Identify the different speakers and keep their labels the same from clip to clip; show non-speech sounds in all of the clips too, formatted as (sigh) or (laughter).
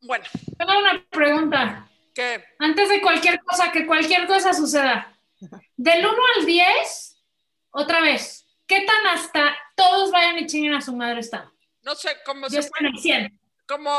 Speaker 1: Bueno.
Speaker 2: Tengo una pregunta.
Speaker 1: ¿Qué?
Speaker 2: Antes de cualquier cosa, que cualquier cosa suceda. Del 1 al 10, otra vez, ¿qué tan hasta todos vayan y chinguen a su madre está?
Speaker 1: No sé cómo
Speaker 2: Yo
Speaker 1: se
Speaker 2: estoy en el 100.
Speaker 1: como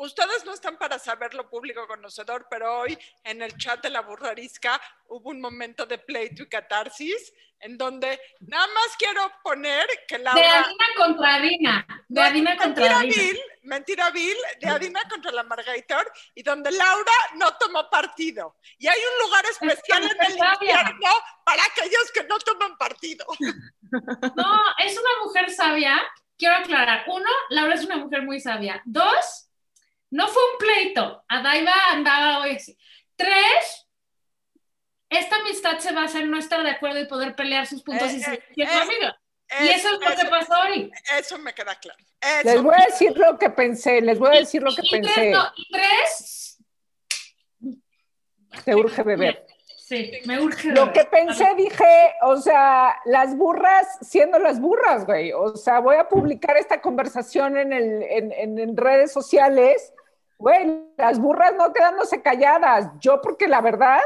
Speaker 1: ustedes no están para saberlo público conocedor, pero hoy en el chat de la burrarisca hubo un momento de pleito y catarsis en donde nada más quiero poner que
Speaker 2: De
Speaker 1: Laura...
Speaker 2: Adina contra Adina. De Adina contra
Speaker 1: mentira
Speaker 2: Adina.
Speaker 1: vil, mentira vil, de Adina contra la Margator, y donde Laura no tomó partido. Y hay un lugar especial en el infierno para aquellos que no toman partido. (laughs)
Speaker 2: No, es una mujer sabia. Quiero aclarar. Uno, Laura es una mujer muy sabia. Dos, no fue un pleito. Adaiva andaba hoy así. Tres, esta amistad se basa en no estar de acuerdo y poder pelear sus puntos
Speaker 1: Eh,
Speaker 2: y ser
Speaker 1: eh,
Speaker 2: amigos. Y eso es lo que pasó hoy.
Speaker 1: Eso me queda claro. Eso.
Speaker 3: Les voy a decir lo que pensé, les voy a decir lo que
Speaker 2: Y
Speaker 3: pensé.
Speaker 2: tres, no, y tres,
Speaker 3: Te urge beber.
Speaker 2: sí, me urge.
Speaker 3: Lo que pensé, dije, o sea, las burras siendo las burras, güey. O sea, voy a publicar esta conversación en, el, en, en- en redes sociales. Güey, las burras no quedándose calladas. Yo, porque la verdad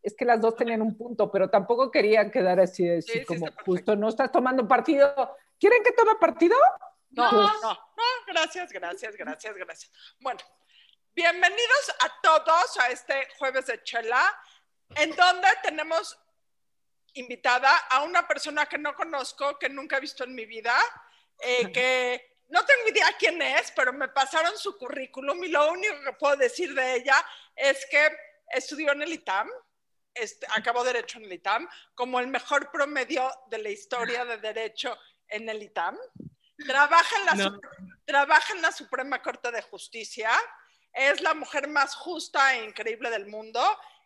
Speaker 3: es que las dos tenían un punto, pero tampoco querían quedar así, así
Speaker 1: Sí, sí,
Speaker 3: como
Speaker 1: perfecto.
Speaker 3: justo no estás tomando partido. ¿Quieren que tome partido?
Speaker 1: No,
Speaker 3: Pues-
Speaker 1: no, no, gracias, gracias, gracias, gracias. Bueno, bienvenidos a todos a este jueves de Chela, en donde tenemos invitada a una persona que no conozco, que nunca he visto en mi vida, eh, que no tengo idea quién es, pero me pasaron su currículum y lo único que puedo decir de ella es que estudió en el ITAM, este, acabó Derecho en el ITAM, como el mejor promedio de la historia de Derecho en el ITAM. Trabaja en, la
Speaker 4: No.
Speaker 1: Sup- trabaja en la Suprema Corte de Justicia, es la mujer más justa e increíble del mundo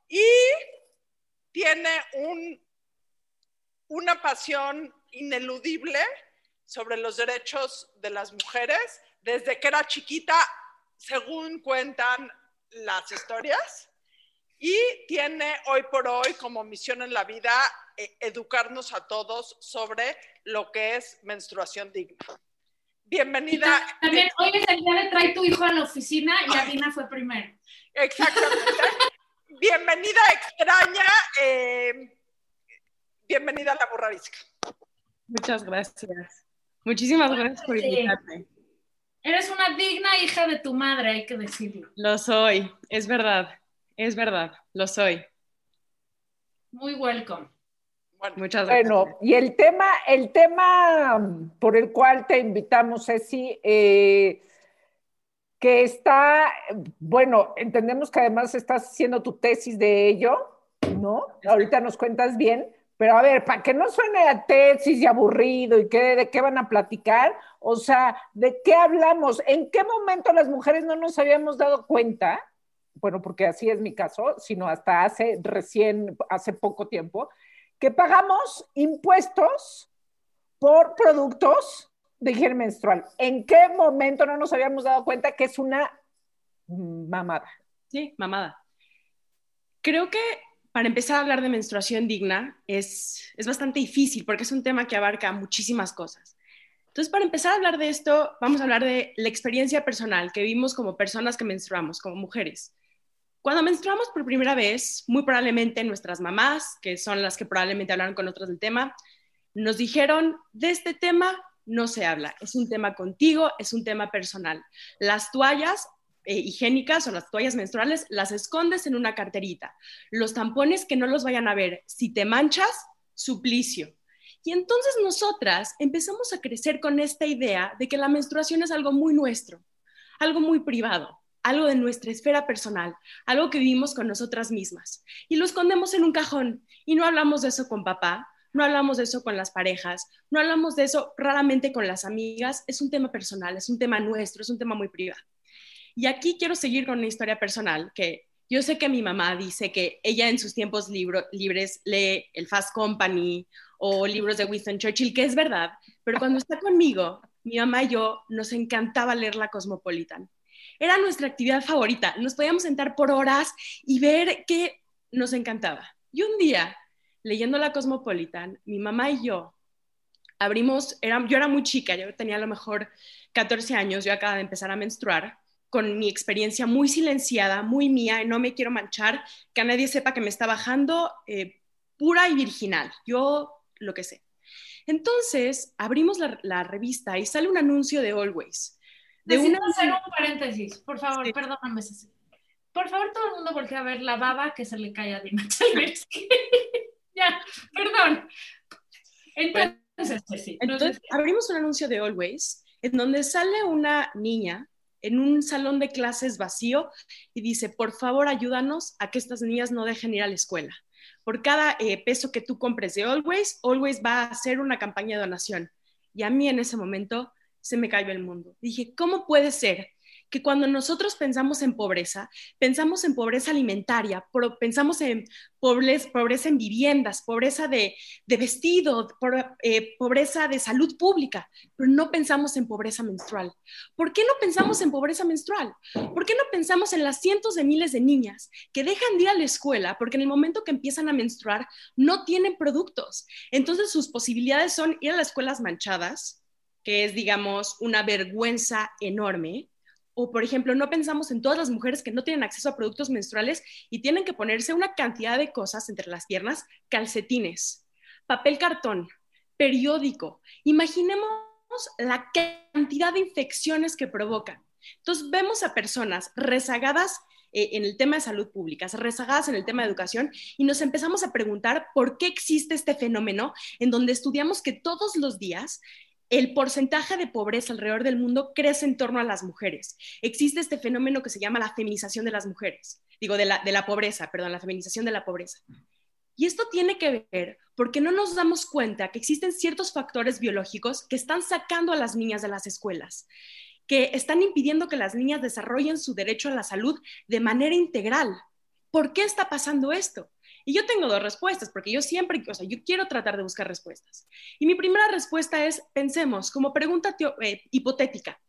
Speaker 1: y tiene un, una pasión ineludible sobre los derechos de las mujeres desde que era chiquita, según cuentan las historias, y tiene hoy por hoy como misión en la vida eh, educarnos a todos sobre lo que es menstruación digna. Bienvenida.
Speaker 2: También hoy es el día de trae tu hijo a la oficina y Adina fue primero.
Speaker 1: Exactamente. (laughs) Bienvenida extraña. eh, bienvenida a la burrarisca.
Speaker 4: Muchas gracias. Muchísimas gracias por invitarme.
Speaker 2: Eres una digna hija de tu madre, hay que decirlo.
Speaker 4: Lo soy, es verdad, es verdad, lo soy.
Speaker 2: Muy welcome.
Speaker 1: Bueno,
Speaker 4: Muchas gracias.
Speaker 3: Bueno, y el tema, el tema por el cual te invitamos, Ceci, eh, que está, bueno, entendemos que además estás haciendo tu tesis de ello, ¿no? Ahorita nos cuentas bien, pero a ver, para que no suene a tesis y aburrido y que, de qué van a platicar, o sea, ¿de qué hablamos? ¿En qué momento las mujeres no nos habíamos dado cuenta? Bueno, porque así es mi caso, sino hasta hace recién, hace poco tiempo, que pagamos impuestos por productos de higiene menstrual. ¿En qué momento no nos habíamos dado cuenta que es una mamada?
Speaker 4: Sí, mamada. Creo que para empezar a hablar de menstruación digna es, es bastante difícil porque es un tema que abarca muchísimas cosas. Entonces, para empezar a hablar de esto, vamos a hablar de la experiencia personal que vivimos como personas que menstruamos, como mujeres. Cuando menstruamos por primera vez, muy probablemente nuestras mamás, que son las que probablemente hablaron con otros del tema, nos dijeron, de este tema no se habla, es un tema contigo, es un tema personal. Las toallas eh, higiénicas o las toallas menstruales las escondes en una carterita. Los tampones que no los vayan a ver, si te manchas, suplicio. Y entonces nosotras empezamos a crecer con esta idea de que la menstruación es algo muy nuestro, algo muy privado, algo de nuestra esfera personal, algo que vivimos con nosotras mismas. Y lo escondemos en un cajón y no hablamos de eso con papá, no hablamos de eso con las parejas, no hablamos de eso raramente con las amigas, es un tema personal, es un tema nuestro, es un tema muy privado. Y aquí quiero seguir con una historia personal que yo sé que mi mamá dice que ella en sus tiempos libres lee el Fast Company o libros de Winston Churchill, que es verdad, pero cuando está conmigo, mi mamá y yo nos encantaba leer la Cosmopolitan. Era nuestra actividad favorita, nos podíamos sentar por horas y ver qué nos encantaba. Y un día, leyendo la Cosmopolitan, mi mamá y yo abrimos, era, yo era muy chica, yo tenía a lo mejor 14 años, yo acababa de empezar a menstruar, con mi experiencia muy silenciada, muy mía, y no me quiero manchar, que a nadie sepa que me está bajando, eh, pura y virginal, yo lo que sé. Entonces, abrimos la, revista y sale un anuncio de Always.
Speaker 2: De Necesito hacer un paréntesis, por favor, perdóname. Por favor, todo el mundo voltea a ver la baba que se le cae a Dina (laughs) (laughs) ya, perdón. Entonces,
Speaker 4: sí. Entonces, abrimos un anuncio de Always en donde sale una niña en un salón de clases vacío y dice, por favor, ayúdanos a que estas niñas no dejen ir a la escuela por cada eh, peso que tú compres de Always, Always va a hacer una campaña de donación. Y a mí en ese momento se me cayó el mundo. Dije, ¿cómo puede ser que cuando nosotros pensamos en pobreza, pensamos en pobreza alimentaria, pensamos en pobreza, pobreza en viviendas, pobreza de, vestido, eh, pobreza de salud pública, pero no pensamos en pobreza menstrual. ¿Por qué no pensamos en pobreza menstrual? ¿Por qué no pensamos en las cientos de miles de niñas que dejan de ir a la escuela porque en el momento que empiezan a menstruar no tienen productos? Entonces sus posibilidades son ir a las escuelas manchadas, que es, digamos, una vergüenza enorme, o, por ejemplo, no pensamos en todas las mujeres que no tienen acceso a productos menstruales y tienen que ponerse una cantidad de cosas entre las piernas, calcetines, papel cartón, periódico. Imaginemos la cantidad de infecciones que provocan. Entonces, vemos a personas rezagadas eh, en el tema de salud pública, rezagadas en el tema de educación, y nos empezamos a preguntar por qué existe este fenómeno en donde estudiamos que todos los días el porcentaje de pobreza alrededor del mundo crece en torno a las mujeres. Existe este fenómeno que se llama la feminización de las mujeres, digo, de la, de la pobreza, perdón, la feminización de la pobreza. Y esto tiene que ver porque no nos damos cuenta que existen ciertos factores biológicos que están sacando a las niñas de las escuelas, que están impidiendo que las niñas desarrollen su derecho a la salud de manera integral. ¿Por qué está pasando esto? Y yo tengo dos respuestas, porque yo siempre, o sea, yo quiero tratar de buscar respuestas. Y mi primera respuesta es, pensemos, como pregunta eh, hipotética,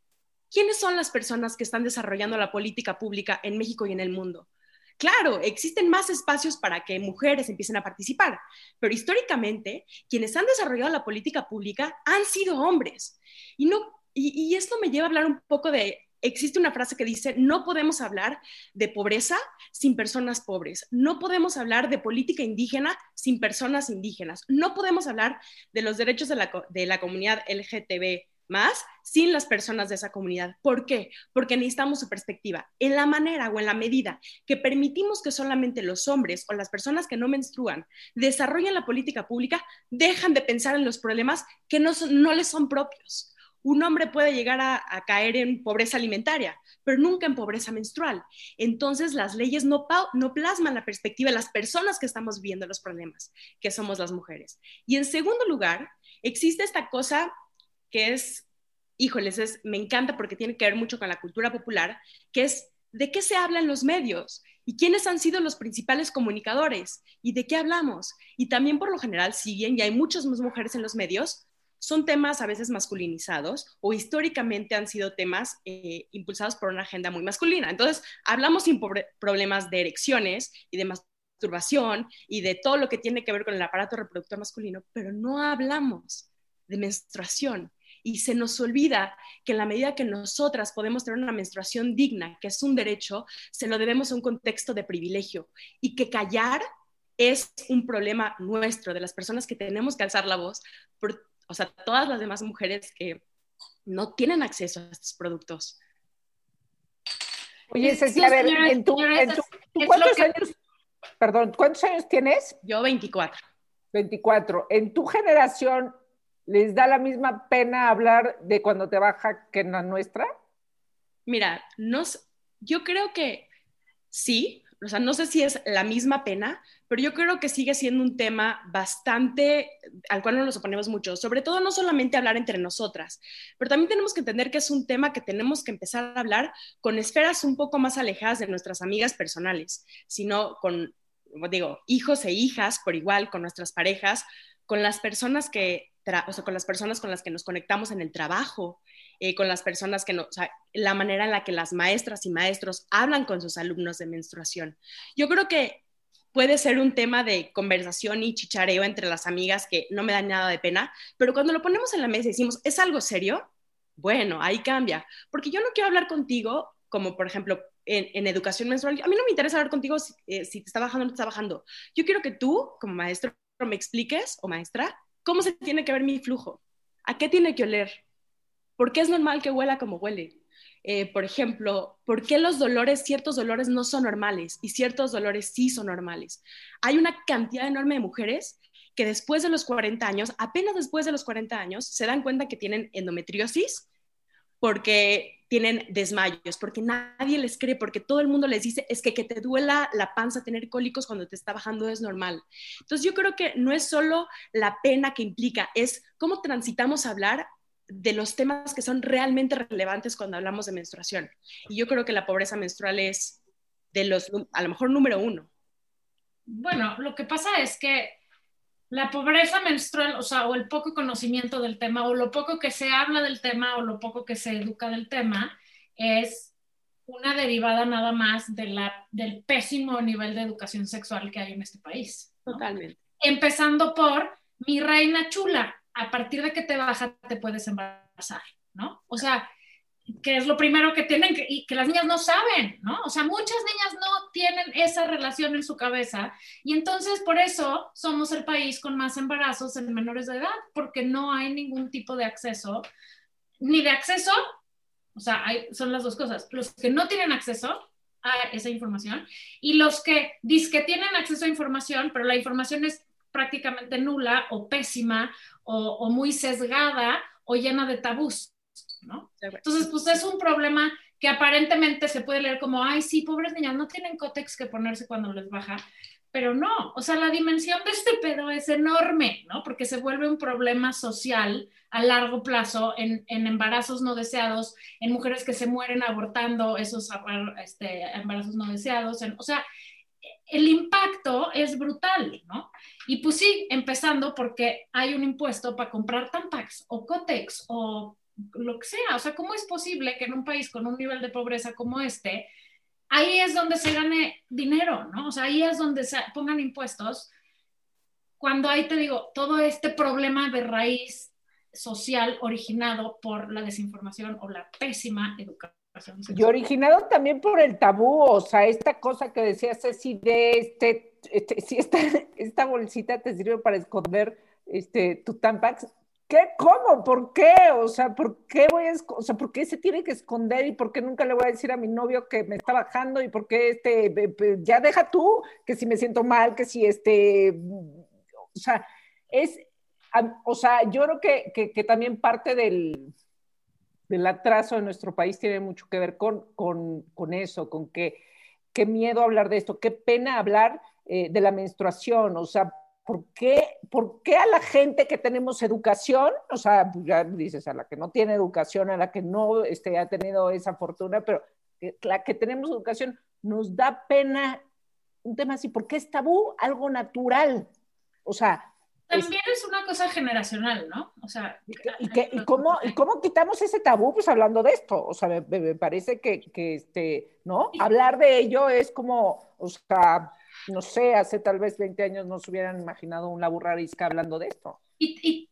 Speaker 4: ¿quiénes son las personas que están desarrollando la política pública en México y en el mundo? Claro, existen más espacios para que mujeres empiecen a participar, pero históricamente quienes han desarrollado la política pública han sido hombres. Y, no, y esto me lleva a hablar un poco de existe una frase que dice, no podemos hablar de pobreza sin personas pobres, no podemos hablar de política indígena sin personas indígenas, no podemos hablar de los derechos de la, de la comunidad LGTB más sin las personas de esa comunidad. ¿Por qué? Porque necesitamos su perspectiva. En la manera o en la medida que permitimos que solamente los hombres o las personas que no menstruan desarrollen la política pública, dejan de pensar en los problemas que no, no les son propios un hombre puede llegar a, caer en pobreza alimentaria, pero nunca en pobreza menstrual. Entonces, las leyes no, no plasman la perspectiva de las personas que estamos viendo los problemas, que somos las mujeres. Y en segundo lugar, existe esta cosa que es, híjoles, es, me encanta porque tiene que ver mucho con la cultura popular, que es de qué se habla en los medios y quiénes han sido los principales comunicadores y de qué hablamos. Y también por lo general, si bien ya hay muchas más mujeres en los medios, son temas a veces masculinizados o históricamente han sido temas eh, impulsados por una agenda muy masculina. Entonces, hablamos sin problemas de erecciones y de masturbación y de todo lo que tiene que ver con el aparato reproductor masculino, pero no hablamos de menstruación. Y se nos olvida que en la medida que nosotras podemos tener una menstruación digna, que es un derecho, se lo debemos a un contexto de privilegio y que callar es un problema nuestro, de las personas que tenemos que alzar la voz, o sea, todas las demás mujeres que no tienen acceso a estos productos.
Speaker 3: Oye, Cecilia, a ver, en tu, ¿cuántos años, perdón, cuántos años tienes?
Speaker 4: Yo 24.
Speaker 3: 24. ¿En tu generación les da la misma pena hablar de cuando te baja que en la nuestra?
Speaker 4: Mira, no, yo creo que sí, o sea, no sé si es la misma pena, pero yo creo que sigue siendo un tema bastante al cual no nos oponemos mucho, sobre todo no solamente hablar entre nosotras, pero también tenemos que entender que es un tema que tenemos que empezar a hablar con esferas un poco más alejadas de nuestras amigas personales, sino con, digo, hijos e hijas por igual, con nuestras parejas, con las personas que, o sea, con las personas con las que nos conectamos en el trabajo, eh, con las personas que no, o sea, la manera en la que las maestras y maestros hablan con sus alumnos de menstruación. Yo creo que puede ser un tema de conversación y chichareo entre las amigas que no me da nada de pena, pero cuando lo ponemos en la mesa y decimos, ¿es algo serio? Bueno, ahí cambia, porque yo no quiero hablar contigo como por ejemplo en, educación menstrual, a mí no me interesa hablar contigo si, eh, si, te está bajando o no te está bajando. Yo quiero que tú, como maestro, me expliques o maestra, cómo se tiene que ver mi flujo, a qué tiene que oler, por qué es normal que huela como huele. Eh, por ejemplo, ¿por qué los dolores, ciertos dolores no son normales y ciertos dolores sí son normales? Hay una cantidad enorme de mujeres que después de los 40 años, apenas después de los 40 años, se dan cuenta que tienen endometriosis porque tienen desmayos, porque nadie les cree, porque todo el mundo les dice, es que que te duela la panza, tener cólicos cuando te está bajando es normal. Entonces yo creo que no es solo la pena que implica, es cómo transitamos a hablar de los temas que son realmente relevantes cuando hablamos de menstruación. Y yo creo que la pobreza menstrual es de los, a lo mejor, número uno.
Speaker 2: Bueno, lo que pasa es que la pobreza menstrual, o sea, o el poco conocimiento del tema, o lo poco que se habla del tema, o lo poco que se educa del tema, es una derivada nada más de la, del pésimo nivel de educación sexual que hay en este país.
Speaker 4: Totalmente.
Speaker 2: Empezando por mi reina chula, a partir de que te baja te puedes embarazar, ¿no? O sea, que es lo primero que tienen que, y que las niñas no saben, ¿no? O sea, muchas niñas no tienen esa relación en su cabeza y entonces por eso somos el país con más embarazos en menores de edad, porque no hay ningún tipo de acceso, ni de acceso, o sea, hay, son las dos cosas, los que no tienen acceso a esa información y los que dicen que tienen acceso a información, pero la información es prácticamente nula o pésima o, o muy sesgada o llena de tabús. Entonces, pues es un problema que aparentemente se puede leer como, ay, sí, pobres niñas, no tienen cótex que ponerse cuando les baja, pero no, o sea, la dimensión de este pedo es enorme, ¿no? Porque se vuelve un problema social a largo plazo en, embarazos no deseados, en mujeres que se mueren abortando esos este, embarazos no deseados, o sea, el impacto es brutal, ¿no? Y pues sí, empezando porque hay un impuesto para comprar Tampax o Cotex o lo que sea. O sea, ¿cómo es posible que en un país con un nivel de pobreza como este, ahí es donde se gane dinero, ¿no? O sea, ahí es donde se pongan impuestos. Cuando ahí te digo, todo este problema de raíz social originado por la desinformación o la pésima educación.
Speaker 3: Y originado también por el tabú, o sea, esta cosa que decía Ceci de este, este si esta, (laughs) esta bolsita te sirve para esconder este, tu tampax, ¿Qué? ¿Cómo? ¿Por qué? O sea, ¿por qué voy a, o sea, ¿por qué se tiene que esconder y por qué nunca le voy a decir a mi novio que me está bajando y por qué este, ya deja tú que si me siento mal, que si este, o sea, es, o sea, yo creo que, que, también parte del, del, atraso de nuestro país tiene mucho que ver con, con, con eso, con que, qué miedo hablar de esto, qué pena hablar eh, de la menstruación, o sea, ¿por qué, ¿por qué a la gente que tenemos educación, o sea, pues ya dices, a la que no tiene educación, a la que no este, ha tenido esa fortuna, pero la que tenemos educación, nos da pena un tema así, porque es tabú algo natural? O sea...
Speaker 2: También es, una cosa generacional, ¿no? O sea...
Speaker 3: ¿Y, y, cómo, ¿Y cómo quitamos ese tabú? Pues hablando de esto, o sea, me, me parece que, que, este, ¿no? Hablar de ello es como, o sea no sé, hace tal vez 20 años no se hubieran imaginado una burrarisca hablando de esto.
Speaker 2: Y,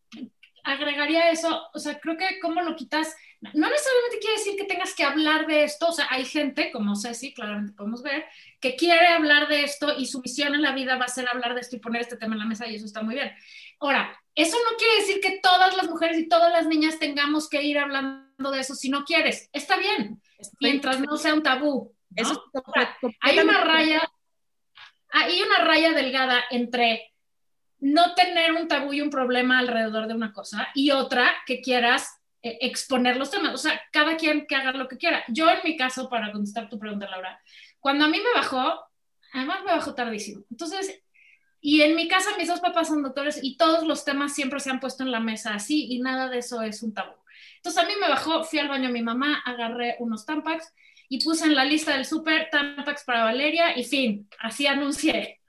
Speaker 2: agregaría eso, o sea, creo que cómo lo quitas, no necesariamente quiere decir que tengas que hablar de esto, o sea, hay gente, como Ceci, claramente podemos ver, que quiere hablar de esto y su misión en la vida va a ser hablar de esto y poner este tema en la mesa y eso está muy bien. Ahora, eso no quiere decir que todas las mujeres y todas las niñas tengamos que ir hablando de eso si no quieres, está bien, mientras no sea un tabú. Eso hay una raya hay una raya delgada entre no tener un tabú y un problema alrededor de una cosa y otra que quieras eh, exponer los temas. O sea, cada quien que haga lo que quiera. Yo en mi caso, para contestar tu pregunta, Laura, cuando a mí me bajó, además me bajó tardísimo. Entonces, y en mi casa mis dos papás son doctores y todos los temas siempre se han puesto en la mesa así y nada de eso es un tabú. Entonces a mí me bajó, fui al baño a mi mamá, agarré unos tampax y puse en la lista del súper Tampax para Valeria y fin, así anuncié.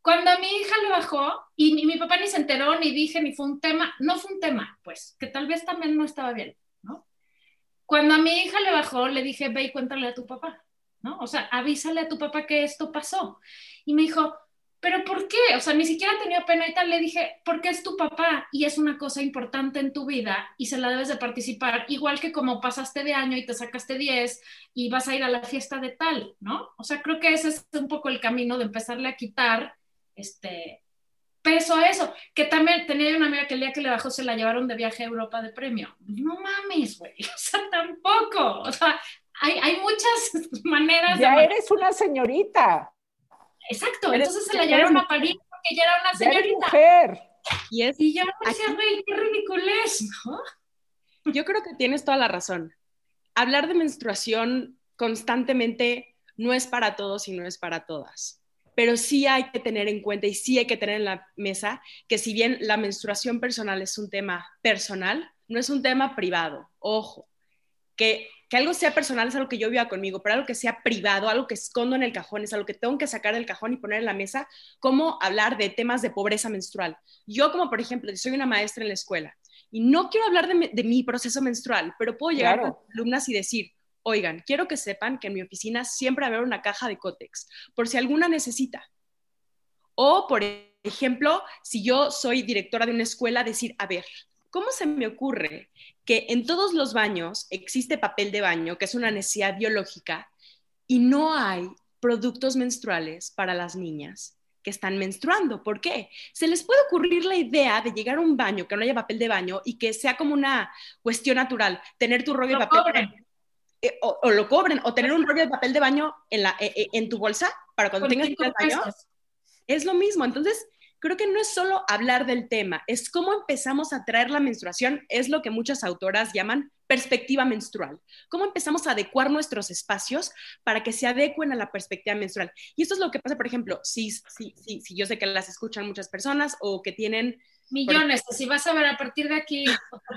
Speaker 2: Cuando a mi hija le bajó y mi, papá ni se enteró, ni dije, ni fue un tema, no fue un tema, pues, que tal vez también no estaba bien. Cuando a mi hija le bajó, le dije, ve y cuéntale a tu papá, ¿no? O sea, avísale a tu papá que esto pasó. Y me dijo, ¿pero por qué? O sea, ni siquiera tenía pena y tal. Le dije, porque es tu papá y es una cosa importante en tu vida y se la debes de participar, igual que como pasaste de año y te sacaste 10 y vas a ir a la fiesta de tal, ¿no? O sea, creo que ese es un poco el camino de empezarle a quitar este peso a eso. Que también tenía una amiga que el día que le bajó se la llevaron de viaje a Europa de premio. No mames, güey. (laughs) O sea, tampoco. O sea, hay, hay muchas (laughs) maneras
Speaker 3: ya
Speaker 2: de...
Speaker 3: eres una señorita.
Speaker 2: Exacto, entonces se la llevaron a París porque ya era una señorita.
Speaker 3: mujer.
Speaker 4: Y es,
Speaker 2: Y yo decía,
Speaker 4: Aquí-
Speaker 2: güey, qué ridiculez, ¿no?
Speaker 4: yo creo que tienes toda la razón. Hablar de menstruación constantemente no es para todos y no es para todas. Pero sí hay que tener en cuenta y sí hay que tener en la mesa que si bien la menstruación personal es un tema personal, no es un tema privado. Ojo, que, que algo sea personal es algo que yo viva conmigo, pero algo que sea privado, algo que escondo en el cajón, es algo que tengo que sacar del cajón y poner en la mesa, como hablar de temas de pobreza menstrual. Yo como, por ejemplo, soy una maestra en la escuela y no quiero hablar de, mi- de mi proceso menstrual, pero puedo llegar
Speaker 3: Claro.
Speaker 4: con alumnas y decir, oigan, quiero que sepan que en mi oficina siempre va a haber una caja de cótex, por si alguna necesita. O, por ejemplo, si yo soy directora de una escuela, decir, a ver, ¿cómo se me ocurre que en todos los baños existe papel de baño, que es una necesidad biológica, y no hay productos menstruales para las niñas que están menstruando? ¿Por qué? Se les puede ocurrir la idea de llegar a un baño que no haya papel de baño y que sea como una cuestión natural, tener tu rollo de papel de
Speaker 2: cobren.
Speaker 4: baño eh, o, o lo cobren, o tener un rollo de papel de baño en, la, eh, eh, en tu bolsa para cuando tengas que ir
Speaker 2: cinco
Speaker 4: al baño. Es lo mismo. Entonces, creo que no es solo hablar del tema, es cómo empezamos a traer la menstruación, es lo que muchas autoras llaman perspectiva menstrual. Cómo empezamos a adecuar nuestros espacios para que se adecuen a la perspectiva menstrual. Y esto es lo que pasa, por ejemplo, si, si, si, si yo sé que las escuchan muchas personas o que tienen
Speaker 2: Millones. Si vas a ver a partir de aquí,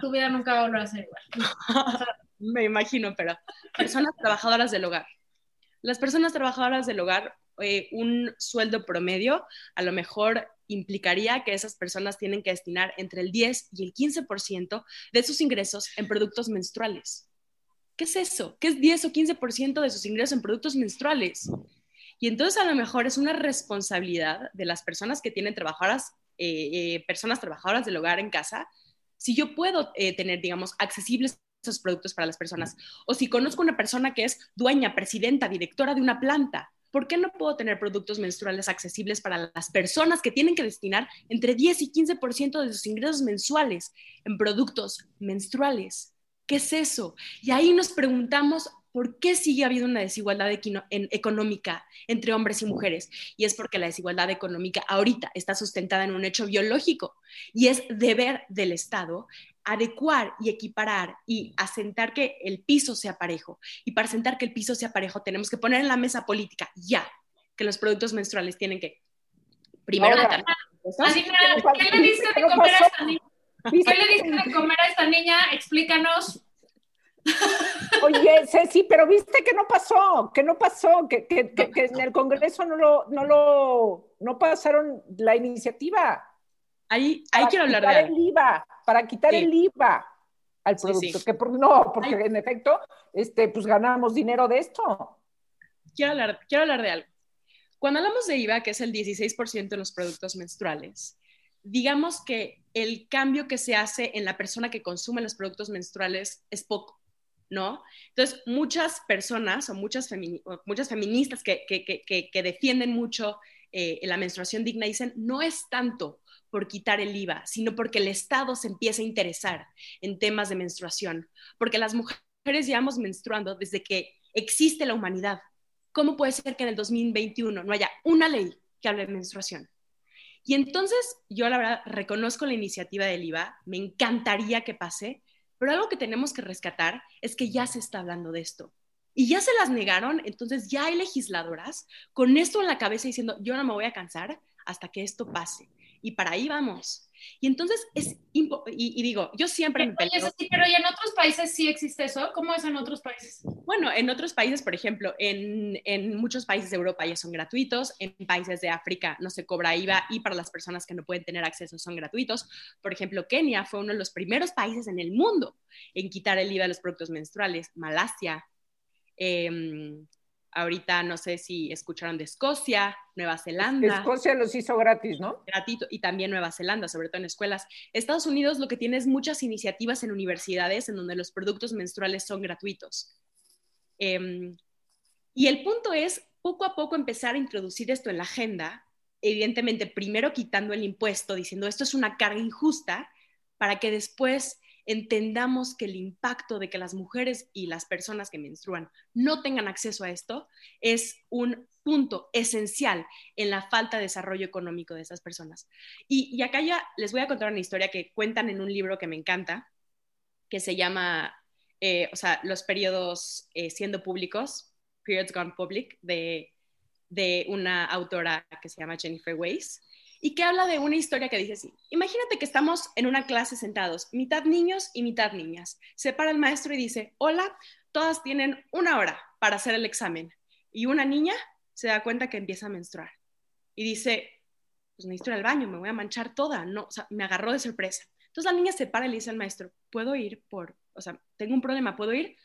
Speaker 2: tu vida nunca va a volver a ser igual. (laughs)
Speaker 4: me imagino, pero personas trabajadoras del hogar. Las personas trabajadoras del hogar, eh, un sueldo promedio a lo mejor implicaría que esas personas tienen que destinar entre el 10 y el 15% de sus ingresos en productos menstruales. ¿Qué es eso? ¿Qué es 10 o 15% de sus ingresos en productos menstruales? Y entonces a lo mejor es una responsabilidad de las personas que tienen trabajadoras, eh, eh, personas trabajadoras del hogar en casa, si yo puedo eh, tener, digamos, accesibles esos productos para las personas. O si conozco una persona que es dueña, presidenta, directora de una planta, ¿por qué no puedo tener productos menstruales accesibles para las personas que tienen que destinar entre 10 y 15% de sus ingresos mensuales en productos menstruales? ¿Qué es eso? Y ahí nos preguntamos por qué sigue habiendo una desigualdad económica entre hombres y mujeres. Y es porque la desigualdad económica ahorita está sustentada en un hecho biológico y es deber del Estado adecuar y equiparar y asentar que el piso sea parejo. Y para asentar que el piso sea parejo tenemos que poner en la mesa política ya que los productos menstruales tienen que primero.
Speaker 2: Adina,
Speaker 3: ¿Qué
Speaker 2: ¿qué le diste
Speaker 3: ¿Qué
Speaker 2: de comer a esta niña? (laughs)
Speaker 3: ¿Viste
Speaker 2: ¿Qué le diste de comer a esta niña? Explícanos.
Speaker 3: Oye, Ceci, pero viste que no pasó, que no pasó, que, que, que, que en el Congreso no lo, no lo, no pasaron la iniciativa.
Speaker 4: Ahí, ahí
Speaker 3: para
Speaker 4: quiero hablar de algo.
Speaker 3: el IVA, para quitar
Speaker 4: Sí.
Speaker 3: el IVA al producto, que por, no, porque
Speaker 4: Ay.
Speaker 3: en efecto, este, pues ganamos dinero de esto.
Speaker 4: quiero hablar, quiero hablar de algo. Cuando hablamos de IVA, que es el 16% en los productos menstruales, digamos que el cambio que se hace en la persona que consume los productos menstruales es poco, ¿no? Entonces, muchas personas o muchas, muchas feministas que, que, que, que, que defienden mucho eh, la menstruación digna dicen, no es tanto por quitar el IVA, sino porque el Estado se empieza a interesar en temas de menstruación, porque las mujeres llevamos menstruando desde que existe la humanidad. ¿Cómo puede ser que en el 2021 no haya una ley que hable de menstruación? Y entonces yo la verdad reconozco la iniciativa del IVA, me encantaría que pase, pero algo que tenemos que rescatar es que ya se está hablando de esto. Y ya se las negaron, entonces ya hay legisladoras con esto en la cabeza diciendo, yo no me voy a cansar hasta que esto pase. Y para ahí vamos. Y entonces es, y, y digo, yo siempre me peleo.
Speaker 2: sí, pero ¿y en otros países sí existe eso? ¿Cómo es en otros países?
Speaker 4: Bueno, en otros países, por ejemplo, en, en, muchos países de Europa ya son gratuitos, en países de África no se cobra IVA y para las personas que no pueden tener acceso son gratuitos. Por ejemplo, Kenia fue uno de los primeros países en el mundo en quitar el IVA de los productos menstruales. Malasia, eh, Ahorita no sé si escucharon de Escocia, Nueva Zelanda.
Speaker 3: Escocia los hizo gratis, ¿no?
Speaker 4: Gratito, y también Nueva Zelanda, sobre todo en escuelas. Estados Unidos lo que tiene es muchas iniciativas en universidades en donde los productos menstruales son gratuitos. Em, y el punto es poco a poco empezar a introducir esto en la agenda, evidentemente primero quitando el impuesto, diciendo esto es una carga injusta, para que después entendamos que el impacto de que las mujeres y las personas que menstruan no tengan acceso a esto es un punto esencial en la falta de desarrollo económico de esas personas. Y, acá ya les voy a contar una historia que cuentan en un libro que me encanta, que se llama, eh, o sea, los periodos eh, siendo públicos, Periods Gone Public, de, de una autora que se llama Jennifer Weiss y que habla de una historia que dice así, imagínate que estamos en una clase sentados, mitad niños y mitad niñas. Se para el maestro y dice, hola, todas tienen una hora para hacer el examen. Y una niña se da cuenta que empieza a menstruar y dice, pues necesito ir al baño, me voy a manchar toda, no, o sea, me agarró de sorpresa. Entonces la niña se para y le dice al maestro, ¿puedo ir por, o sea, tengo un problema, ¿puedo ir?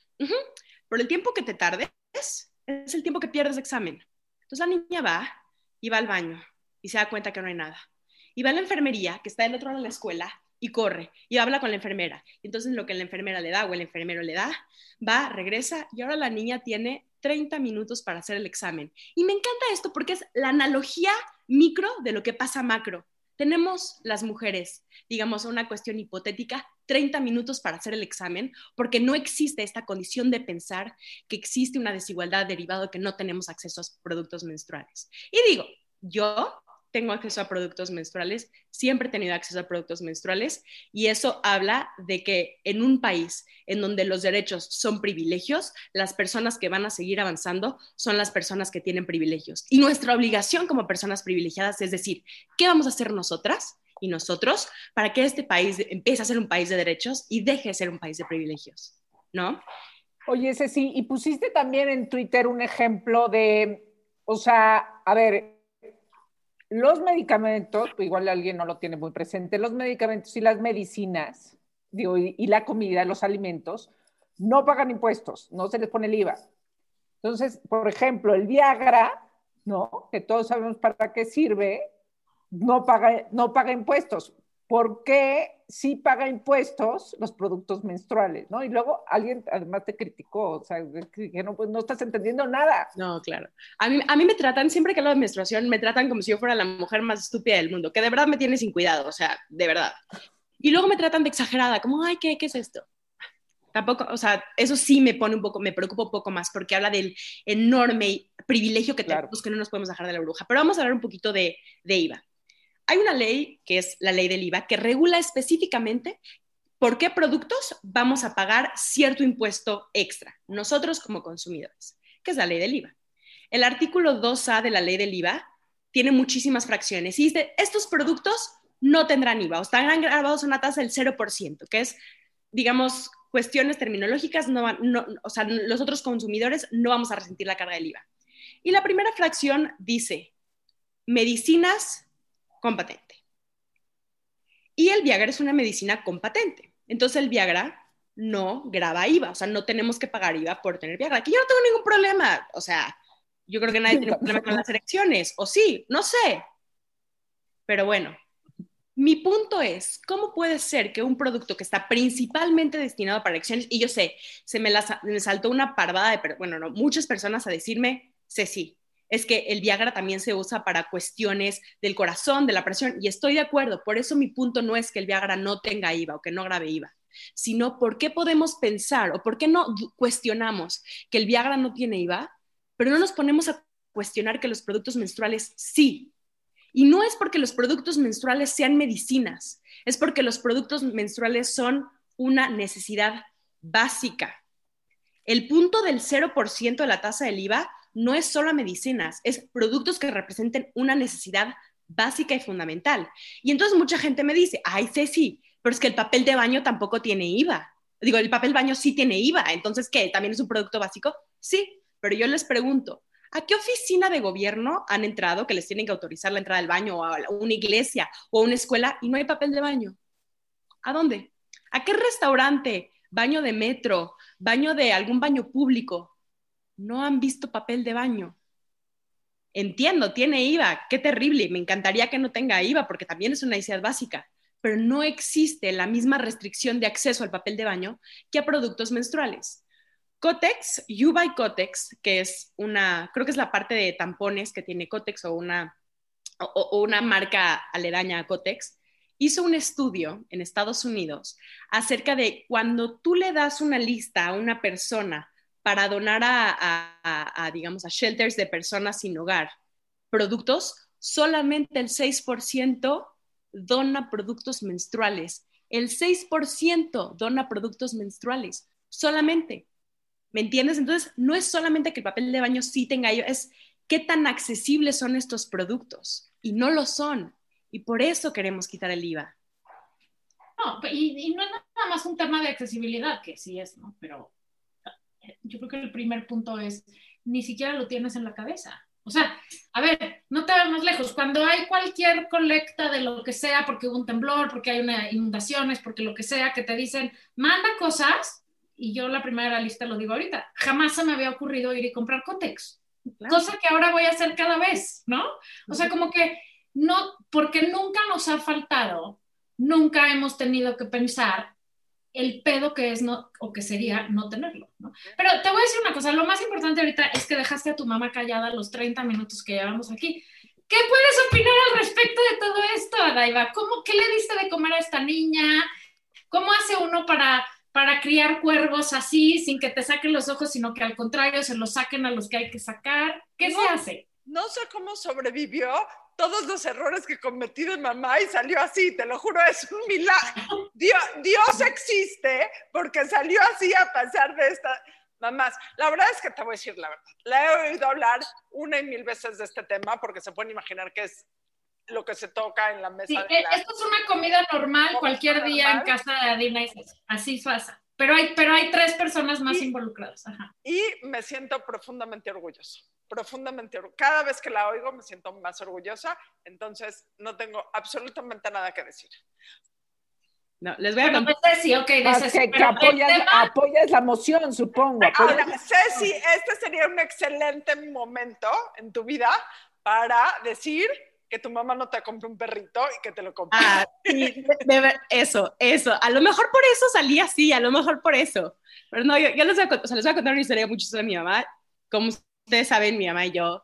Speaker 4: Por el tiempo que te tardes, es el tiempo que pierdes de examen. Entonces la niña va y va al baño y se da cuenta que no hay nada. Y va a la enfermería, que está del otro lado de la escuela, y corre y habla con la enfermera. Entonces lo que la enfermera le da o el enfermero le da, va, regresa y ahora la niña tiene 30 minutos para hacer el examen. Y me encanta esto porque es la analogía micro de lo que pasa macro. Tenemos las mujeres, digamos, una cuestión hipotética, 30 minutos para hacer el examen, porque no existe esta condición de pensar que existe una desigualdad derivada de que no tenemos acceso a productos menstruales. Y digo, yo tengo acceso a productos menstruales, siempre he tenido acceso a productos menstruales y eso habla de que en un país en donde los derechos son privilegios, las personas que van a seguir avanzando son las personas que tienen privilegios. Y nuestra obligación como personas privilegiadas es decir, ¿qué vamos a hacer nosotras? y nosotros para que este país empiece a ser un país de derechos y deje de ser un país de privilegios, ¿no?
Speaker 3: Oye, sí, y pusiste también en Twitter un ejemplo de, o sea, a ver, los medicamentos, igual alguien no lo tiene muy presente, los medicamentos y las medicinas, digo, y, la comida, los alimentos, no pagan impuestos, no se les pone el IVA. Entonces, por ejemplo, el Viagra, ¿no? Que todos sabemos para qué sirve, no paga, no paga impuestos. ¿Por qué sí paga impuestos los productos menstruales, ¿no? Y luego alguien además te criticó, o sea, que no, pues no estás entendiendo nada.
Speaker 4: No, claro. A mí, a mí me tratan, siempre que hablo de menstruación, me tratan como si yo fuera la mujer más estúpida del mundo, que de verdad me tiene sin cuidado, o sea, de verdad. Y luego me tratan de exagerada, como, ay, ¿qué, qué es esto? Tampoco, o sea, eso sí me pone un poco, me preocupa un poco más porque habla del enorme privilegio que tenemos que no nos podemos dejar de la bruja. Pero vamos a hablar un poquito de, de IVA. Hay una ley, que es la ley del IVA, que regula específicamente por qué productos vamos a pagar cierto impuesto extra, nosotros como consumidores, que es la ley del IVA. El artículo 2A de la ley del IVA tiene muchísimas fracciones y dice, estos productos no tendrán IVA o estarán grabados a una tasa del 0%, que es, digamos, cuestiones terminológicas, no, o sea, los otros consumidores no vamos a resentir la carga del IVA. Y la primera fracción dice, medicinas con patente. Y el Viagra es una medicina con patente. Entonces el Viagra no graba IVA, o sea, no tenemos que pagar IVA por tener Viagra. Aquí yo no tengo ningún problema, o sea, yo creo que nadie tiene problema con las elecciones, o sí, no sé. Pero bueno, mi punto es, ¿cómo puede ser que un producto que está principalmente destinado para elecciones, y yo sé, se me, me saltó una parvada de, bueno, no, muchas personas a decirme, sí, es que el Viagra también se usa para cuestiones del corazón, de la presión, y estoy de acuerdo, por eso mi punto no es que el Viagra no tenga IVA o que no grabe IVA, sino por qué podemos pensar o por qué no cuestionamos que el Viagra no tiene IVA, pero no nos ponemos a cuestionar que los productos menstruales sí. Y no es porque los productos menstruales sean medicinas, es porque los productos menstruales son una necesidad básica. El punto del 0% de la tasa del IVA no es solo a medicinas, es productos que representen una necesidad básica y fundamental. Y entonces mucha gente me dice, ay, Ceci, pero es que el papel de baño tampoco tiene IVA. Digo, el papel baño sí tiene IVA, entonces, ¿qué? ¿También es un producto básico? Sí, pero yo les pregunto, ¿a qué oficina de gobierno han entrado que les tienen que autorizar la entrada al baño o a una iglesia o a una escuela y no hay papel de baño? ¿A dónde? ¿A qué restaurante? ¿Baño de metro? ¿Baño de algún baño público? No han visto papel de baño. Entiendo, tiene IVA, qué terrible, me encantaría que no tenga IVA porque también es una necesidad básica, pero no existe la misma restricción de acceso al papel de baño que a productos menstruales. Cotex, Yuba y Cotex, que es una, creo que es la parte de tampones que tiene Cotex o una, o, una marca aledaña a Cotex, hizo un estudio en Estados Unidos acerca de cuando tú le das una lista a una persona para donar a, digamos, a shelters de personas sin hogar productos, solamente el 6% dona productos menstruales. El 6% dona productos menstruales, solamente. ¿Me entiendes? Entonces, no es solamente que el papel de baño sí tenga ello, es qué tan accesibles son estos productos. Y no lo son. Y por eso queremos quitar el IVA.
Speaker 2: No, y, no es nada más un tema de accesibilidad, que sí es, ¿no? Pero yo creo que el primer punto es, ni siquiera lo tienes en la cabeza. O sea, a ver, no te vas más lejos. Cuando hay cualquier colecta de lo que sea, porque hubo un temblor, porque hay una inundaciones, porque lo que sea, que te dicen, manda cosas, y yo la primera lista lo digo ahorita, jamás se me había ocurrido ir y comprar Cotex. Cosa que ahora voy a hacer cada vez, ¿no? O sea, como que no, porque nunca nos ha faltado, nunca hemos tenido que pensar el pedo que es no, o que sería no tenerlo, ¿no? Pero te voy a decir una cosa, lo más importante ahorita es que dejaste a tu mamá callada los 30 minutos que llevamos aquí. ¿Qué puedes opinar al respecto de todo esto, Adaiva? ¿Cómo, ¿Qué le diste de comer a esta niña? ¿Cómo hace uno para para criar cuervos así, sin que te saquen los ojos, sino que al contrario se los saquen a los que hay que sacar? ¿Qué se hace?
Speaker 1: No sé cómo sobrevivió todos los errores que cometí de mamá y salió así, te lo juro, es un milagro. Dios, Dios existe porque salió así a pasar de esta mamás. La verdad es que te voy a decir la verdad. La he oído hablar una y mil veces de este tema porque se pueden imaginar que es lo que se toca en la mesa.
Speaker 2: Sí, e, Esto es una comida normal cualquier día en casa de Adina y Así pasa. Pero hay, pero hay tres personas más involucradas.
Speaker 1: Y me siento profundamente orgulloso. Profundamente. Cada vez que la oigo me siento más orgullosa. Entonces no tengo absolutamente nada que decir.
Speaker 4: No, les voy a contar.
Speaker 2: Pues, Ceci, ok,
Speaker 3: que, que apoyas, apoyas, la moción, supongo.
Speaker 1: Ahora, Ceci, este sería un excelente momento en tu vida para decir que tu mamá no te compre un perrito y que te lo compre.
Speaker 4: Ah, sí, eso, eso. A lo mejor por eso salí así, a lo mejor por eso. Pero no, yo, les, voy a, les voy a contar una historia mucho de mi mamá. Como ustedes saben, mi mamá y yo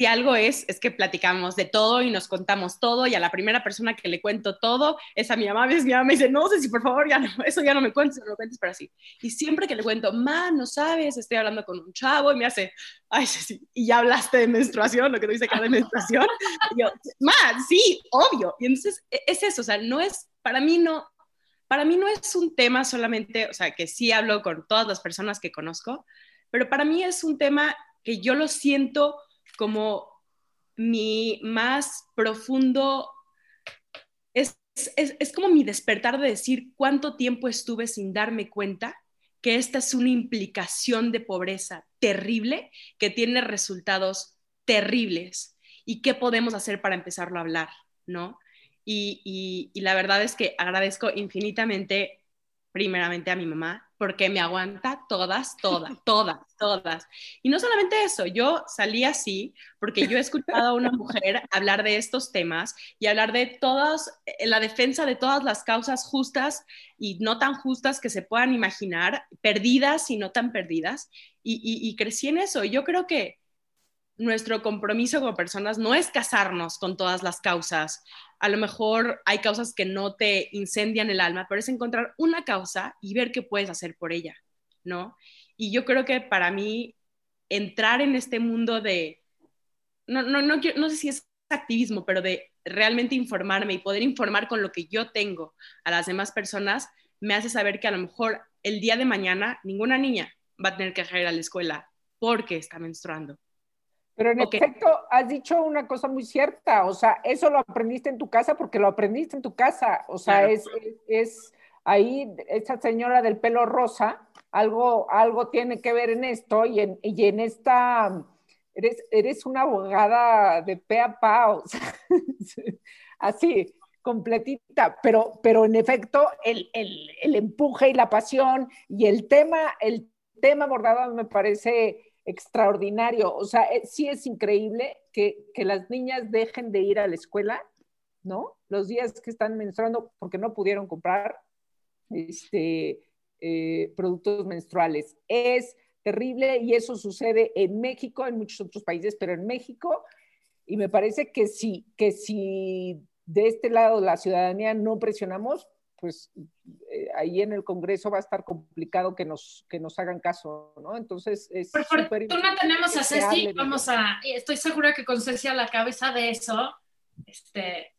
Speaker 4: si algo es, es que platicamos de todo y nos contamos todo y a la primera persona que le cuento todo es a mi mamá. Veces mi mamá me dice, no sé si por favor ya no, (laughs) eso ya no me cuentes, no lo cuentes, pero así. Y siempre que le cuento, ma, no sabes, estoy hablando con un chavo y me hace, ay, sí, y ya hablaste de menstruación, lo que tú dices acá de menstruación. Y yo, ma, sí, obvio. Y entonces e, es eso, o sea, no es, para mí no, para mí no es un tema solamente, o sea, que sí hablo con todas las personas que conozco, pero para mí es un tema que yo lo siento como mi más profundo, es, como mi despertar de decir cuánto tiempo estuve sin darme cuenta que esta es una implicación de pobreza terrible que tiene resultados terribles y qué podemos hacer para empezarlo a hablar, ¿no? y la verdad es que agradezco infinitamente, primeramente a mi mamá, porque me aguanta todas, todas, todas, todas. Y no solamente eso, yo salí así porque yo he escuchado a una mujer hablar de estos temas y hablar de todas, eh, la defensa de todas las causas justas y no tan justas que se puedan imaginar, perdidas y no tan perdidas. Y, y crecí en eso. Y yo creo que nuestro compromiso como personas no es casarnos con todas las causas. A lo mejor hay causas que no te incendian el alma, pero es encontrar una causa y ver qué puedes hacer por ella, ¿no? Y yo creo que para mí entrar en este mundo de, no, no, no, no sé si es activismo, pero de realmente informarme y poder informar con lo que yo tengo a las demás personas, me hace saber que a lo mejor el día de mañana ninguna niña va a tener que ir a la escuela porque está menstruando
Speaker 3: pero en efecto, has dicho una cosa muy cierta, o sea, eso lo aprendiste en tu casa porque lo aprendiste en tu casa, o sea, es, es, ahí esa señora del pelo rosa, algo, algo tiene que ver en esto y en, y en esta, eres, eres una abogada de pe a pa, o sea, (laughs) así, completita, pero, pero en efecto el, el, el empuje y la pasión y el tema, el tema abordado me parece extraordinario. O sea, eh, sí es increíble que, que las niñas dejen de ir a la escuela, ¿no? Los días que están menstruando porque no pudieron comprar este, eh, productos menstruales. Es terrible y eso sucede en México, en muchos otros países, pero en México, y me parece que si, que si de este lado la ciudadanía no presionamos, pues eh, ahí en el Congreso va a estar complicado que nos, que nos hagan caso, ¿no? Entonces es
Speaker 2: Por fortuna tenemos a Ceci, vamos a, estoy segura que con Ceci a la cabeza de eso, este,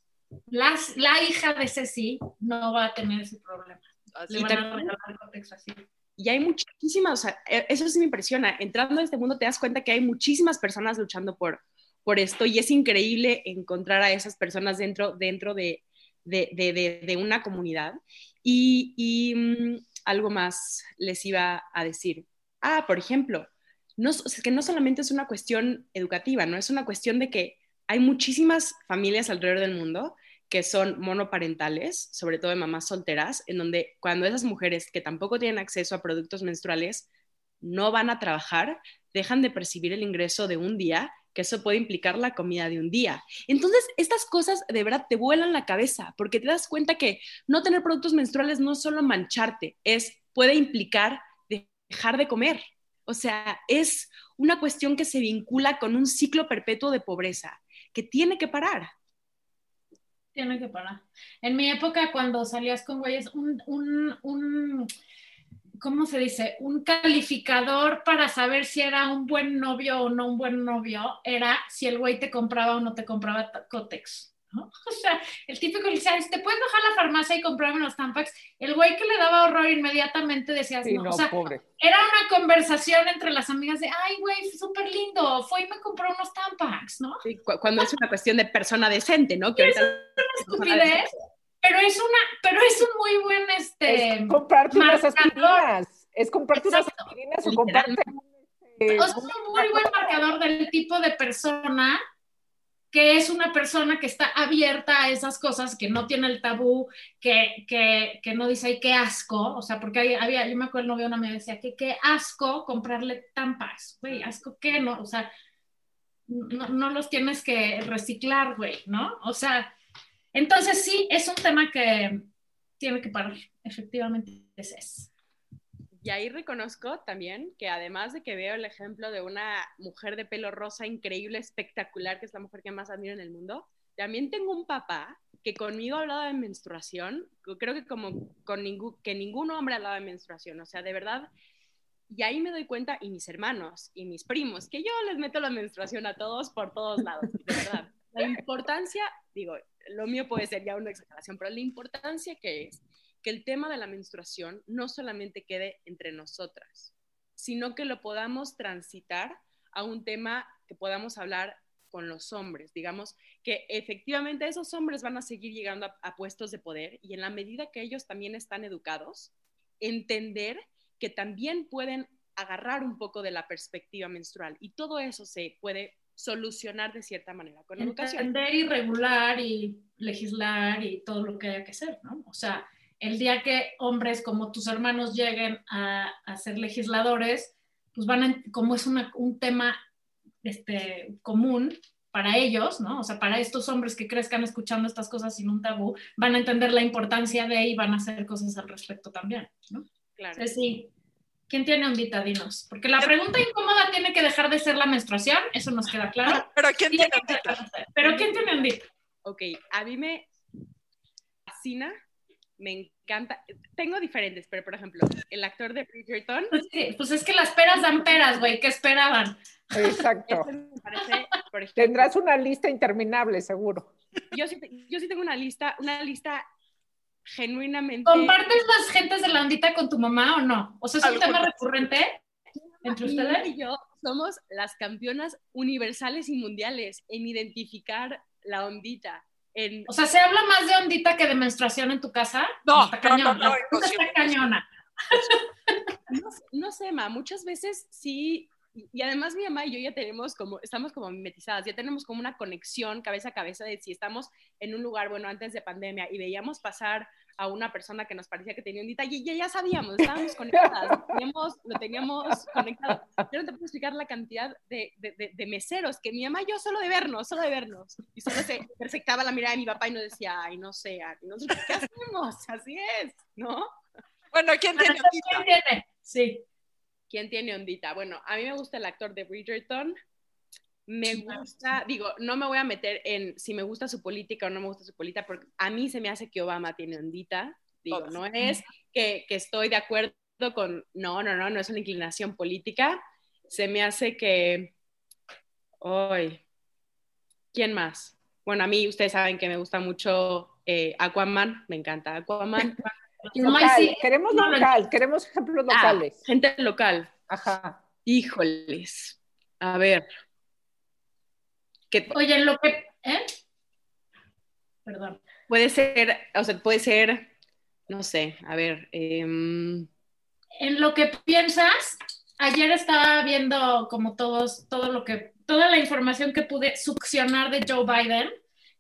Speaker 2: las, la hija de Ceci no va a tener ese problema. Le van a regalar así
Speaker 4: y hay muchísimas, o sea, e, eso sí me impresiona, entrando a este mundo te das cuenta que hay muchísimas personas luchando por, por esto y es increíble encontrar a esas personas dentro, dentro de, de, de, de una comunidad. Y, y mm, algo más les iba a decir. Ah, por ejemplo, no, es que no solamente es una cuestión educativa, no es una cuestión de que hay muchísimas familias alrededor del mundo que son monoparentales, sobre todo de mamás solteras, en donde cuando esas mujeres que tampoco tienen acceso a productos menstruales no van a trabajar, dejan de percibir el ingreso de un día, que eso puede implicar la comida de un día. Entonces, estas cosas de verdad te vuelan la cabeza, porque te das cuenta que no tener productos menstruales no solo mancharte, es puede implicar dejar de comer. O sea, es una cuestión que se vincula con un ciclo perpetuo de pobreza que tiene que parar.
Speaker 2: Tiene que parar. En mi época, cuando salías con güeyes, un, un, un, ¿cómo se dice? Un calificador para saber si era un buen novio o no un buen novio, era si el güey te compraba o no te compraba Cotex. (laughs) O sea, el típico le decía, ¿te puedes bajar a la farmacia y comprarme unos Tampax? El güey que le daba horror inmediatamente decía, no, o sea, era una conversación entre las amigas de, ay, güey, súper lindo, fue y me compró unos Tampax, ¿no?
Speaker 4: Sí, cuando es una cuestión de persona decente, ¿no? Que
Speaker 2: es una estupidez, pero es una, pero es un
Speaker 3: Es comprarte unas aspirinas, es comprarte unas aspirinas o comprarte...
Speaker 2: Este, es un muy buen marcador del tipo de persona que es una persona que está abierta a esas cosas, que no tiene el tabú, que, que, que no dice, ay, qué asco, o sea, porque había, yo me acuerdo, el novio una me decía, que qué asco comprarle tampas, güey, asco qué, ¿no? O sea, no, no, los tienes que reciclar, güey, ¿no? O sea, entonces sí, es un tema que tiene que parar, efectivamente, ese es.
Speaker 4: Y ahí reconozco también que además de que veo el ejemplo de una mujer de pelo rosa increíble, espectacular, que es la mujer que más admiro en el mundo, también tengo un papá que conmigo hablaba de menstruación, creo que como con ningún, que ningún hombre hablaba de menstruación, o sea, de verdad, y ahí me doy cuenta, y mis hermanos, y mis primos, que yo les meto la menstruación a todos por todos lados, de verdad. (laughs) La importancia, digo, lo mío puede ser ya una exageración, pero la importancia que es que el tema de la menstruación no solamente quede entre nosotras, sino que lo podamos transitar a un tema que podamos hablar con los hombres, digamos, que efectivamente esos hombres van a seguir llegando a, puestos de poder y en la medida que ellos también están educados, entender que también pueden agarrar un poco de la perspectiva menstrual y todo eso se puede solucionar de cierta manera con educación.
Speaker 2: Entender y regular y legislar y todo lo que haya que hacer, ¿no? O sea, el día que hombres como tus hermanos lleguen a, ser legisladores, pues van a, como es un tema este, común para ellos, ¿no? O sea, para estos hombres que crezcan escuchando estas cosas sin un tabú, van a entender la importancia de y van a hacer cosas al respecto también, ¿no? Claro. sí. ¿Quién tiene ondita? Dinos. Porque la pregunta incómoda tiene que dejar de ser la menstruación, eso nos queda claro. (laughs)
Speaker 1: Pero ¿quién tiene ondita?
Speaker 2: Pero ¿quién tiene ondita?
Speaker 4: Ok, a mí me fascina me encanta. Tengo diferentes, pero por ejemplo, el actor de Bridgerton.
Speaker 2: Pues, pues es que las peras dan peras, güey, ¿qué esperaban?
Speaker 3: Exacto. (laughs) Tendrás una lista interminable, seguro.
Speaker 4: Yo sí, yo sí tengo una lista, una lista genuinamente.
Speaker 2: ¿Compartes las gentes de la ondita con tu mamá o no? O sea, es un tema recurrente entre ustedes.
Speaker 4: Y yo somos las campeonas universales y mundiales en identificar la ondita.
Speaker 2: O sea, ¿se habla más de ondita que de menstruación en tu casa?
Speaker 1: No, no, no, no,
Speaker 2: cañona.
Speaker 4: No, sé, ma, muchas veces sí, y además mi mamá y yo ya tenemos como, estamos como mimetizadas, ya tenemos como una conexión cabeza a cabeza de si estamos en un lugar, bueno, antes de pandemia y veíamos pasar a una persona que nos parecía que tenía ondita y ya, ya sabíamos, estábamos conectadas, lo teníamos, lo teníamos conectado. Yo no te puedo explicar la cantidad de, de, de, meseros que mi mamá y yo solo de vernos, solo de vernos. Y solo se perfectaba la mirada de mi papá y nos decía, ay, no sé, ¿qué hacemos? Así es, ¿no?
Speaker 1: Bueno, ¿quién tiene?
Speaker 2: ¿Quién tiene? Sí.
Speaker 4: ¿Quién tiene ondita? Bueno, a mí me gusta el actor de Bridgerton. Me gusta, digo, no me voy a meter en si me gusta su política o no me gusta su política, porque a mí se me hace que Obama tiene ondita. Digo, no es que, que estoy de acuerdo con, no, no, no, no es una inclinación política. Se me hace que, hoy, ¿quién más? Bueno, a mí ustedes saben que me gusta mucho eh, Aquaman, me encanta Aquaman. (laughs)
Speaker 3: Queremos local, queremos ejemplos ah, locales.
Speaker 4: gente local.
Speaker 3: Ajá.
Speaker 4: Híjoles. A ver.
Speaker 2: Oye, lo que. ¿eh? Perdón.
Speaker 4: Puede ser, o sea, puede ser, no sé, a ver.
Speaker 2: Em, en lo que piensas, ayer estaba viendo como todos, todo lo que, toda la información que pude succionar de Joe Biden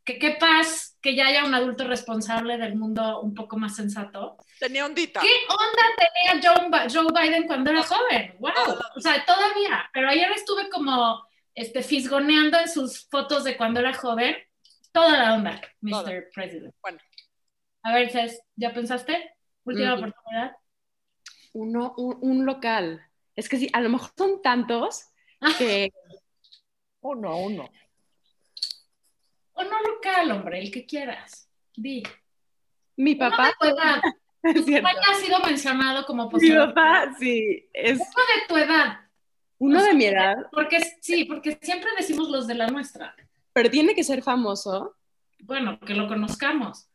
Speaker 2: que qué paz que ya haya un adulto responsable del mundo un poco más sensato.
Speaker 1: Tenía ondita.
Speaker 2: ¿Qué onda tenía Joe, Biden cuando era joven? ¡Wow! O sea, todavía. Pero ayer estuve como este, fisgoneando en sus fotos de cuando era joven. Toda la onda, Mr. President. Bueno. A ver, Cés, ¿ya pensaste? Última oportunidad.
Speaker 4: Uno, un, local. Es que sí, a lo mejor son tantos (laughs) que...
Speaker 3: uno, uno
Speaker 2: no local, hombre, el que quieras. Di.
Speaker 4: Mi papá.
Speaker 2: Uno de (laughs) tu edad. ha sido mencionado como posible.
Speaker 4: Mi papá, sí. Es...
Speaker 2: Uno de tu edad.
Speaker 4: Uno de mi edad.
Speaker 2: Porque sí, porque siempre decimos los de la nuestra.
Speaker 4: Pero tiene que ser famoso.
Speaker 2: Bueno, que lo conozcamos.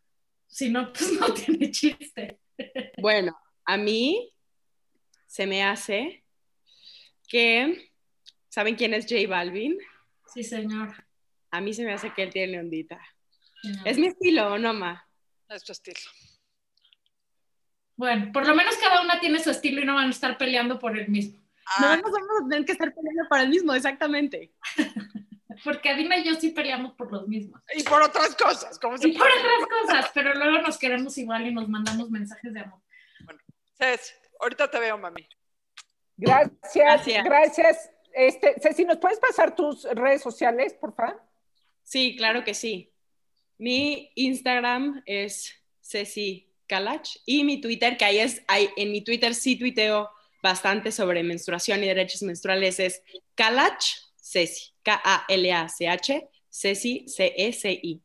Speaker 2: Si no, pues no (laughs) tiene chiste.
Speaker 4: Bueno, a mí se me hace que. ¿Saben quién es J Balvin?
Speaker 2: Sí, señor
Speaker 4: a mí se me hace que él tiene ondita. Es mi estilo, ¿no, ma?
Speaker 1: Es tu estilo.
Speaker 2: Bueno, por lo menos cada una tiene su estilo y no van a estar peleando por el mismo.
Speaker 4: No, no vamos a tener que estar peleando por el mismo, exactamente. (laughs)
Speaker 2: Porque Adina y yo sí peleamos por los mismos.
Speaker 1: Y por otras cosas. ¿cómo
Speaker 2: y por otras cosas, pero luego nos queremos igual y nos mandamos mensajes de amor.
Speaker 1: Bueno, Cés, ahorita te veo, mami.
Speaker 3: Gracias, gracias. gracias. Este, Ceci, ¿nos puedes pasar tus redes sociales, por favor?
Speaker 4: Sí, claro que sí. Mi Instagram es Ceci Kalach y mi Twitter, que ahí es, en mi Twitter sí tuiteo bastante sobre menstruación y derechos menstruales, es Kalach Ceci, K-A-L-A-C-H, Ceci, C-E-C-I.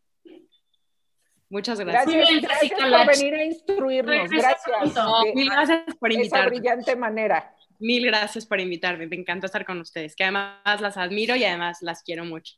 Speaker 4: Muchas gracias.
Speaker 3: Gracias, por venir a instruirnos. Gracias.
Speaker 4: mil gracias por invitarme.
Speaker 3: De esa brillante manera.
Speaker 4: Mil gracias por invitarme. Me encanta estar con ustedes, que además las admiro y además las quiero mucho.